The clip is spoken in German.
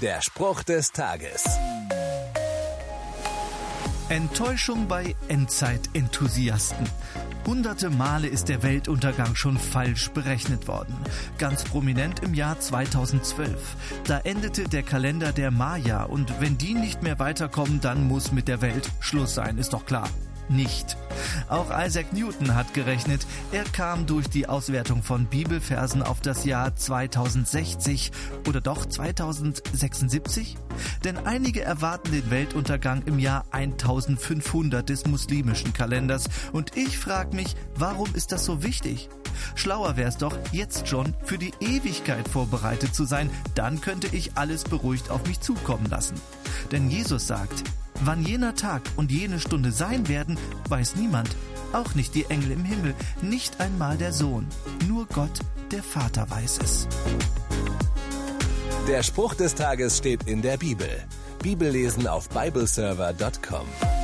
Der Spruch des Tages. Enttäuschung bei Endzeit-Enthusiasten. Hunderte Male ist der Weltuntergang schon falsch berechnet worden. Ganz prominent im Jahr 2012. Da endete der Kalender der Maya und wenn die nicht mehr weiterkommen, dann muss mit der Welt Schluss sein, ist doch klar nicht. Auch Isaac Newton hat gerechnet. Er kam durch die Auswertung von Bibelversen auf das Jahr 2060 oder doch 2076? Denn einige erwarten den Weltuntergang im Jahr 1500 des muslimischen Kalenders. Und ich frage mich, warum ist das so wichtig? Schlauer wäre es doch, jetzt schon für die Ewigkeit vorbereitet zu sein. Dann könnte ich alles beruhigt auf mich zukommen lassen. Denn Jesus sagt, Wann jener Tag und jene Stunde sein werden, weiß niemand, auch nicht die Engel im Himmel, nicht einmal der Sohn, nur Gott, der Vater weiß es. Der Spruch des Tages steht in der Bibel. Bibellesen auf bibleserver.com.